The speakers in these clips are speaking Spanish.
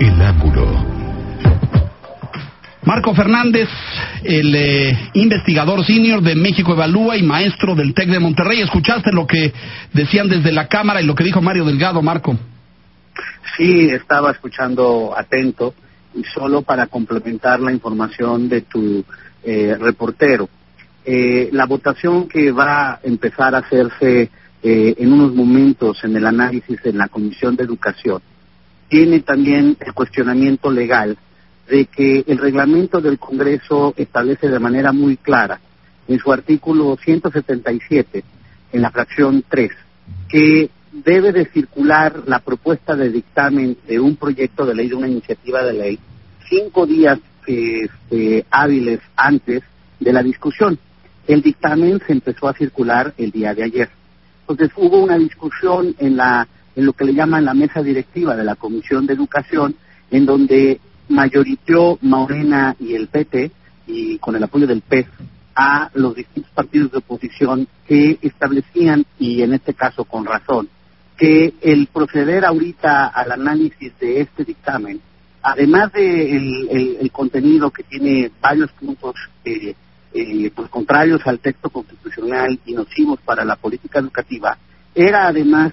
El ángulo. Marco Fernández, el eh, investigador senior de México Evalúa y maestro del TEC de Monterrey. ¿Escuchaste lo que decían desde la Cámara y lo que dijo Mario Delgado, Marco? Sí, estaba escuchando atento y solo para complementar la información de tu eh, reportero. Eh, la votación que va a empezar a hacerse eh, en unos momentos en el análisis en la Comisión de Educación tiene también el cuestionamiento legal de que el reglamento del Congreso establece de manera muy clara en su artículo 177, en la fracción 3, que debe de circular la propuesta de dictamen de un proyecto de ley, de una iniciativa de ley, cinco días este, hábiles antes de la discusión. El dictamen se empezó a circular el día de ayer. Entonces hubo una discusión en la en lo que le llaman la mesa directiva de la Comisión de Educación, en donde mayoritió Morena y el PT, y con el apoyo del PES, a los distintos partidos de oposición que establecían, y en este caso con razón, que el proceder ahorita al análisis de este dictamen, además de contenido que tiene varios puntos eh, eh, pues contrarios al texto constitucional y nocivos para la política educativa, era además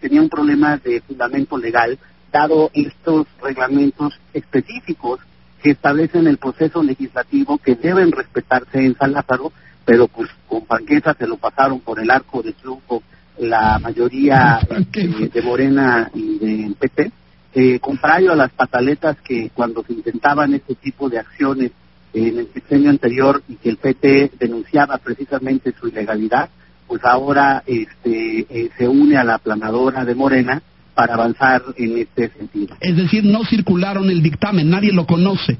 tenía un problema de fundamento legal dado estos reglamentos específicos que establecen el proceso legislativo que deben respetarse en San Lázaro, pero pues con franqueza se lo pasaron por el arco de triunfo la mayoría eh, de Morena y de PT, eh, contrario a las pataletas que cuando se intentaban este tipo de acciones en el sexenio anterior y que el PT denunciaba precisamente su ilegalidad, pues ahora este, eh, se une a la planadora de Morena para avanzar en este sentido. Es decir, no circularon el dictamen, nadie lo conoce.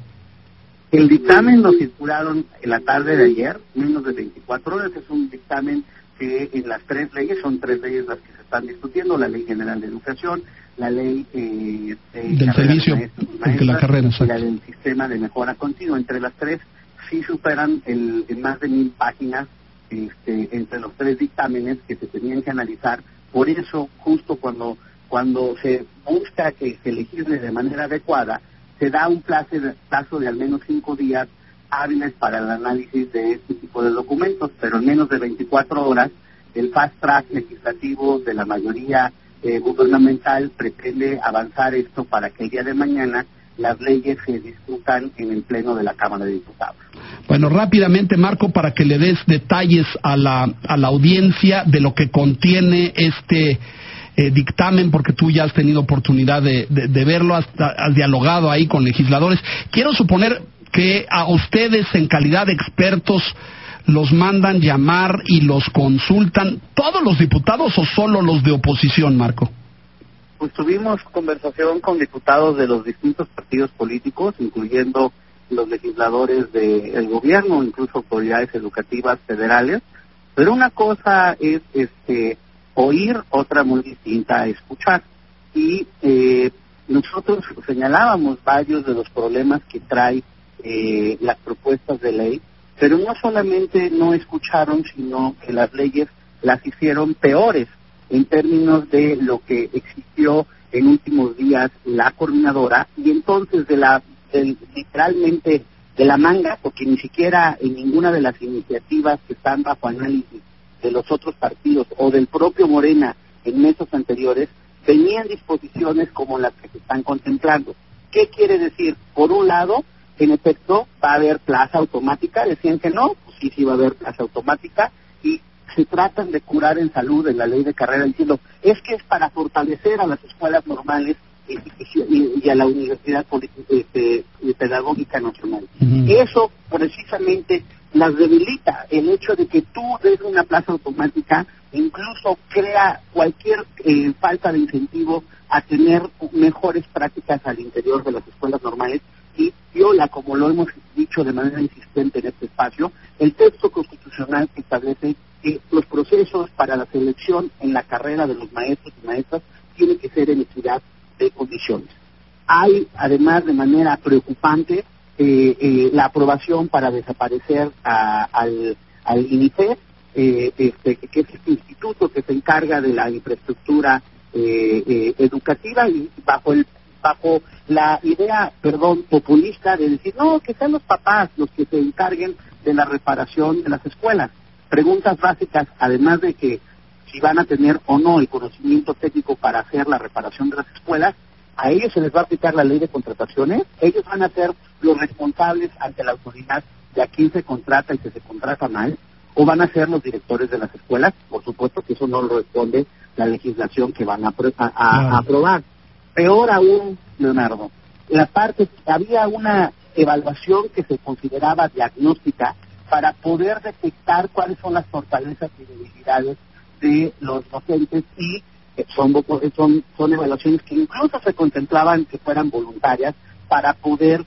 El dictamen lo circularon en la tarde de ayer, menos de 24 horas, es un dictamen que en las tres leyes, son tres leyes las que se están discutiendo, la Ley General de Educación, la Ley eh, del servicio, la carrera, y la del Sistema de Mejora Continua. Entre las tres sí superan el, en más de mil páginas este, entre los tres dictámenes que se tenían que analizar. Por eso, justo cuando, cuando se busca que se legisle de manera adecuada, se da un plazo de, al menos cinco días hábiles para el análisis de este tipo de documentos, pero en menos de 24 horas el fast track legislativo de la mayoría eh, gubernamental pretende avanzar esto para que el día de mañana las leyes se discutan en el Pleno de la Cámara de Diputados. Bueno, rápidamente, Marco, para que le des detalles a la, a la audiencia de lo que contiene este eh, dictamen, porque tú ya has tenido oportunidad de, de, verlo, has, has, dialogado ahí con legisladores. Quiero suponer que a ustedes, en calidad de expertos, los mandan llamar y los consultan todos los diputados o solo los de oposición, Marco? Pues tuvimos conversación con diputados de los distintos partidos políticos, incluyendo los legisladores del gobierno, incluso autoridades educativas federales. Pero una cosa es este oír, otra muy distinta escuchar. Y eh, nosotros señalábamos varios de los problemas que trae eh, las propuestas de ley, pero no solamente no escucharon, sino que las leyes las hicieron peores en términos de lo que existió en últimos días la coordinadora y entonces de la literalmente de la manga porque ni siquiera en ninguna de las iniciativas que están bajo análisis de los otros partidos o del propio Morena en meses anteriores venían disposiciones como las que se están contemplando. ¿Qué quiere decir? Por un lado, en efecto, va a haber plaza automática, decían que no, pues sí, sí va a haber plaza automática, y se tratan de curar en salud en la ley de carrera diciendo, es que es para fortalecer a las escuelas normales y, a la Universidad este, Pedagógica Nacional. Eso precisamente las debilita. El hecho de que tú des una plaza automática incluso crea cualquier eh, falta de incentivo a tener mejores prácticas al interior de las escuelas normales y viola, como lo hemos dicho de manera insistente en este espacio, el texto constitucional que establece los procesos para la selección en la carrera de los maestros y maestras tienen que ser en equidad de condiciones. Hay, además, de manera preocupante, eh, eh, la aprobación para desaparecer al, al INIFED, eh, este, que es este instituto que se encarga de la infraestructura educativa y bajo el bajo la idea, perdón, populista de decir, no, que sean los papás los que se encarguen de la reparación de las escuelas. Preguntas básicas, además de que si van a tener o no el conocimiento técnico para hacer la reparación de las escuelas, a ellos se les va a aplicar la ley de contrataciones, ellos van a ser los responsables ante la autoridad de a quién se contrata y que se contrata mal, o van a ser los directores de las escuelas, por supuesto que eso no lo responde la legislación que van a, aprobar. Peor aún, Leonardo, la parte, había una evaluación que se consideraba diagnóstica para poder detectar cuáles son las fortalezas y debilidades de los docentes y eh, son, son, son evaluaciones que incluso se contemplaban que fueran voluntarias para poder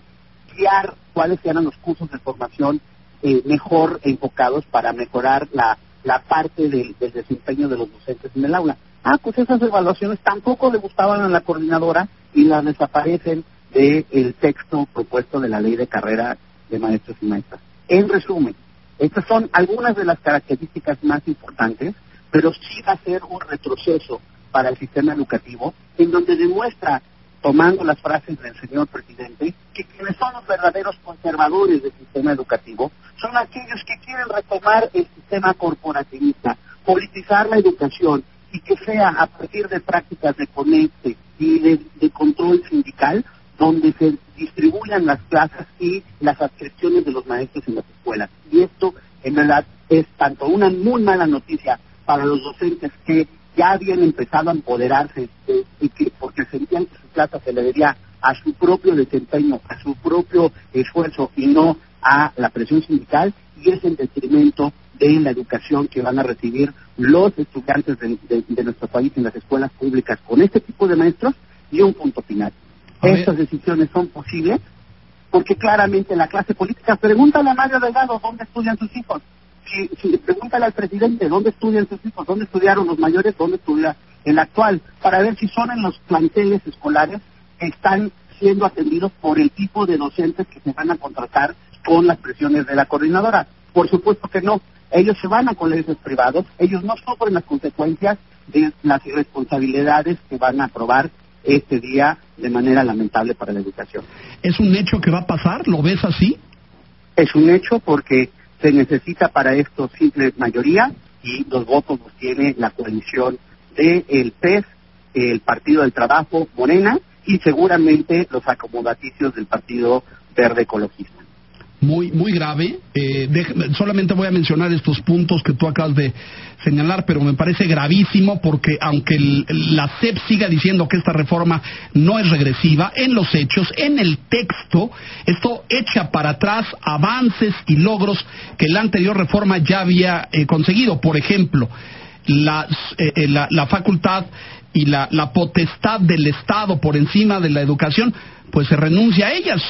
guiar cuáles eran los cursos de formación eh, mejor enfocados para mejorar la, la parte del, desempeño de los docentes en el aula. Ah, pues esas evaluaciones tampoco le gustaban a la coordinadora y las desaparecen del texto propuesto de la ley de carrera de maestros y maestras. En resumen, estas son algunas de las características más importantes, pero sí va a ser un retroceso para el sistema educativo, en donde demuestra, tomando las frases del señor presidente, que quienes son los verdaderos conservadores del sistema educativo son aquellos que quieren retomar el sistema corporativista, politizar la educación y que sea a partir de prácticas de conecte y de, control sindical donde se distribuyan las clases y las adscripciones de los maestros en las escuelas. Y esto, en verdad, es tanto una muy mala noticia para los docentes que ya habían empezado a empoderarse y que porque sentían que su plaza se le debía a su propio desempeño, a su propio esfuerzo y no a la presión sindical y es en detrimento de la educación que van a recibir los estudiantes de, nuestro país en las escuelas públicas con este tipo de maestros y un punto final. Estas decisiones son posibles porque claramente la clase política, pregúntale a Mario Delgado dónde estudian sus hijos, si, si pregúntale al presidente dónde estudian sus hijos, dónde estudiaron los mayores, dónde estudia el actual, para ver si son en los planteles escolares que están siendo atendidos por el tipo de docentes que se van a contratar con las presiones de la coordinadora. Por supuesto que no. Ellos se van a colegios privados, ellos no sufren las consecuencias de las irresponsabilidades que van a aprobar este día de manera lamentable para la educación. ¿Es un hecho que va a pasar? ¿Lo ves así? Es un hecho porque se necesita para esto simple mayoría y los votos los tiene la coalición del el PES, el Partido del Trabajo, Morena y seguramente los acomodaticios del Partido Verde Ecologista muy, muy grave. Eh, solamente voy a mencionar estos puntos que tú acabas de señalar, pero me parece gravísimo porque aunque la CEP siga diciendo que esta reforma no es regresiva, en los hechos, en el texto, esto echa para atrás avances y logros que la anterior reforma ya había eh, conseguido. Por ejemplo, la, eh, la, facultad y la, potestad del Estado por encima de la educación pues se renuncia a ellas,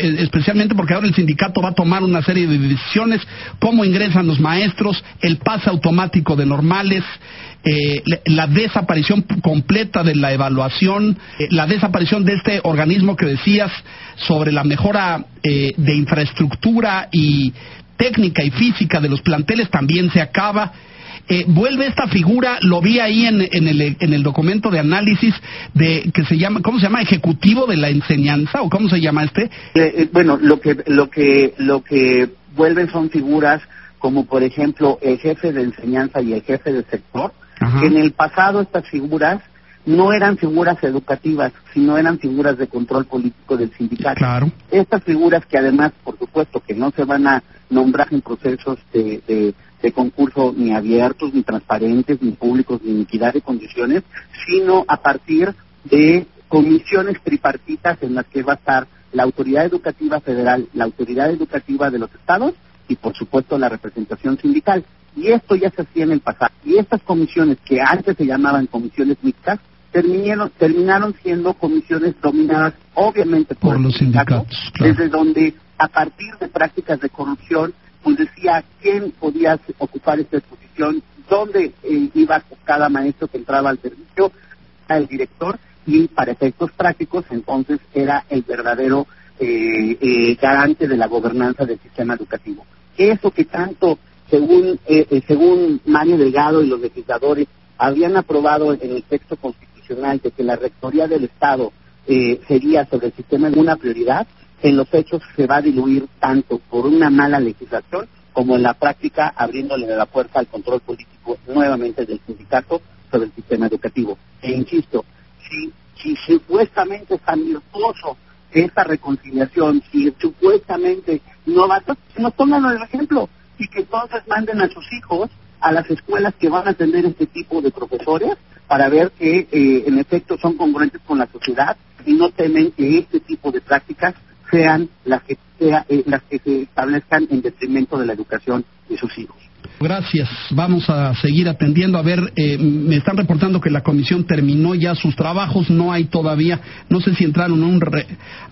especialmente porque ahora el sindicato va a tomar una serie de decisiones, cómo ingresan los maestros, el pase automático de normales, eh, la desaparición completa de la evaluación, eh, la desaparición de este organismo que decías sobre la mejora eh, de infraestructura y técnica y física de los planteles también se acaba eh, vuelve esta figura, lo vi ahí en, en, el, en el documento de análisis de que se llama, ¿cómo se llama? Ejecutivo de la enseñanza o cómo se llama este? Eh, eh, bueno, lo que lo que lo que vuelven son figuras como por ejemplo el jefe de enseñanza y el jefe de sector, que en el pasado estas figuras no eran figuras educativas, sino eran figuras de control político del sindicato. Claro. Estas figuras que además, por supuesto, que no se van a nombrar en procesos de, de concurso ni abiertos, ni transparentes, ni públicos, ni equidad de condiciones, sino a partir de comisiones tripartitas en las que va a estar la autoridad educativa federal, la autoridad educativa de los estados y por supuesto la representación sindical. Y esto ya se hacía en el pasado. Y estas comisiones que antes se llamaban comisiones mixtas, terminaron, terminaron siendo comisiones dominadas obviamente por, los sindicatos, desde donde a partir de prácticas de corrupción pues decía quién podía ocupar esta posición, dónde eh, iba cada maestro que entraba al servicio, el director, y para efectos prácticos entonces era el verdadero eh, eh, garante de la gobernanza del sistema educativo. Eso que tanto, según, según Mario Delgado y los legisladores habían aprobado en el texto constitucional de que la Rectoría del Estado eh, sería sobre el sistema una prioridad, en los hechos se va a diluir tanto por una mala legislación como en la práctica abriéndole la puerta al control político nuevamente del sindicato sobre el sistema educativo. E insisto, si, si supuestamente es tan virtuoso esta reconciliación, si supuestamente no va a... nos pongan el ejemplo y que entonces manden a sus hijos a las escuelas que van a atender este tipo de profesores para ver que eh, en efecto son congruentes con la sociedad y no temen que este tipo de prácticas sean las que, sea, eh, las que se establezcan en detrimento de la educación de sus hijos. Gracias. Vamos a seguir atendiendo. A ver, eh, me están reportando que la comisión terminó ya sus trabajos. No hay todavía, no sé si entraron a un,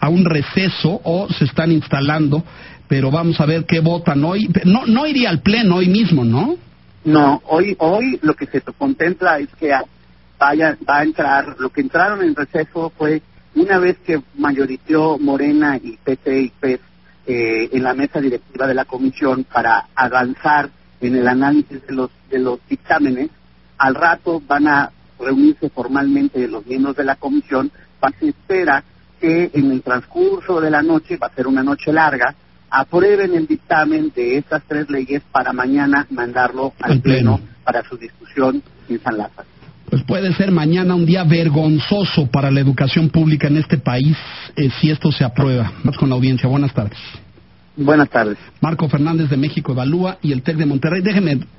a un receso o se están instalando, pero vamos a ver qué votan hoy. No, no iría al pleno hoy mismo, ¿no? No, hoy, hoy lo que se contempla es que vaya, va a entrar, lo que entraron en receso fue una vez que mayorizó Morena y PT y PES eh, en la mesa directiva de la comisión para avanzar en el análisis de los, de los dictámenes, al rato van a reunirse formalmente los miembros de la comisión, se espera que en el transcurso de la noche, va a ser una noche larga, aprueben el dictamen de estas tres leyes para mañana mandarlo al pleno. para su discusión en San Lázaro. Pues puede ser mañana un día vergonzoso para la educación pública en este país eh, si esto se aprueba. Vamos con la audiencia. Buenas tardes. Buenas tardes. Marco Fernández de México Evalúa y el TEC de Monterrey. Déjeme